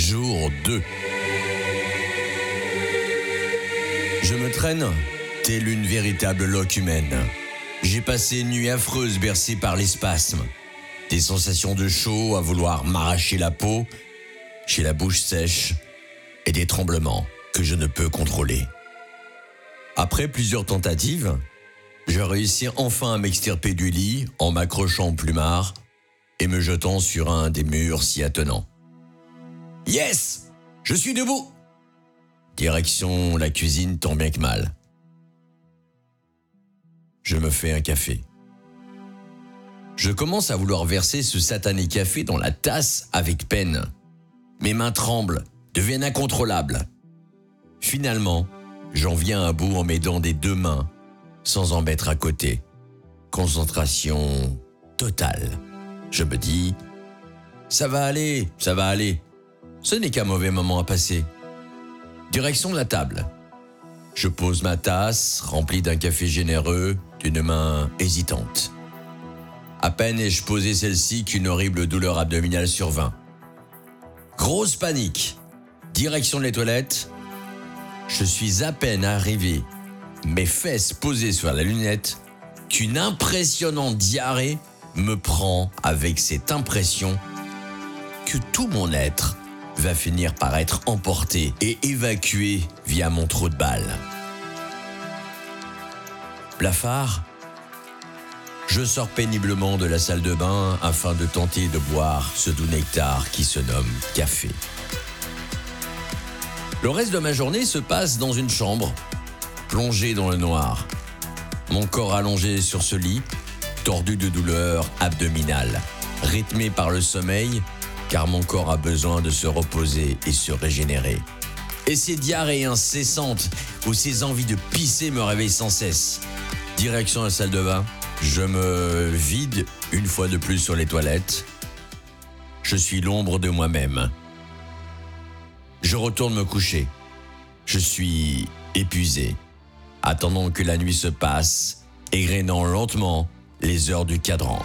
Jour 2. Je me traîne, telle une véritable loque humaine. J'ai passé une nuit affreuse bercée par les spasmes. Des sensations de chaud à vouloir m'arracher la peau, j'ai la bouche sèche et des tremblements que je ne peux contrôler. Après plusieurs tentatives, je réussis enfin à m'extirper du lit en m'accrochant au plumard et me jetant sur un des murs s'y attenant. Yes Je suis debout Direction la cuisine tant bien que mal. Je me fais un café. Je commence à vouloir verser ce satané café dans la tasse avec peine. Mes mains tremblent, deviennent incontrôlables. Finalement, j'en viens à bout en m'aidant des deux mains, sans en mettre à côté. Concentration totale. Je me dis, ça va aller, ça va aller. Ce n'est qu'un mauvais moment à passer. Direction de la table. Je pose ma tasse, remplie d'un café généreux, d'une main hésitante. À peine ai-je posé celle-ci qu'une horrible douleur abdominale survint. Grosse panique. Direction des toilettes. Je suis à peine arrivé, mes fesses posées sur la lunette, qu'une impressionnante diarrhée me prend avec cette impression que tout mon être va finir par être emporté et évacué via mon trou de balle. Blafard, je sors péniblement de la salle de bain afin de tenter de boire ce doux nectar qui se nomme café. Le reste de ma journée se passe dans une chambre, plongée dans le noir. Mon corps allongé sur ce lit, tordu de douleur abdominale, rythmé par le sommeil, car mon corps a besoin de se reposer et se régénérer. Et ces diarrhées incessantes ou ces envies de pisser me réveillent sans cesse. Direction la salle de bain, je me vide une fois de plus sur les toilettes. Je suis l'ombre de moi-même. Je retourne me coucher. Je suis épuisé, attendant que la nuit se passe, égrénant lentement les heures du cadran.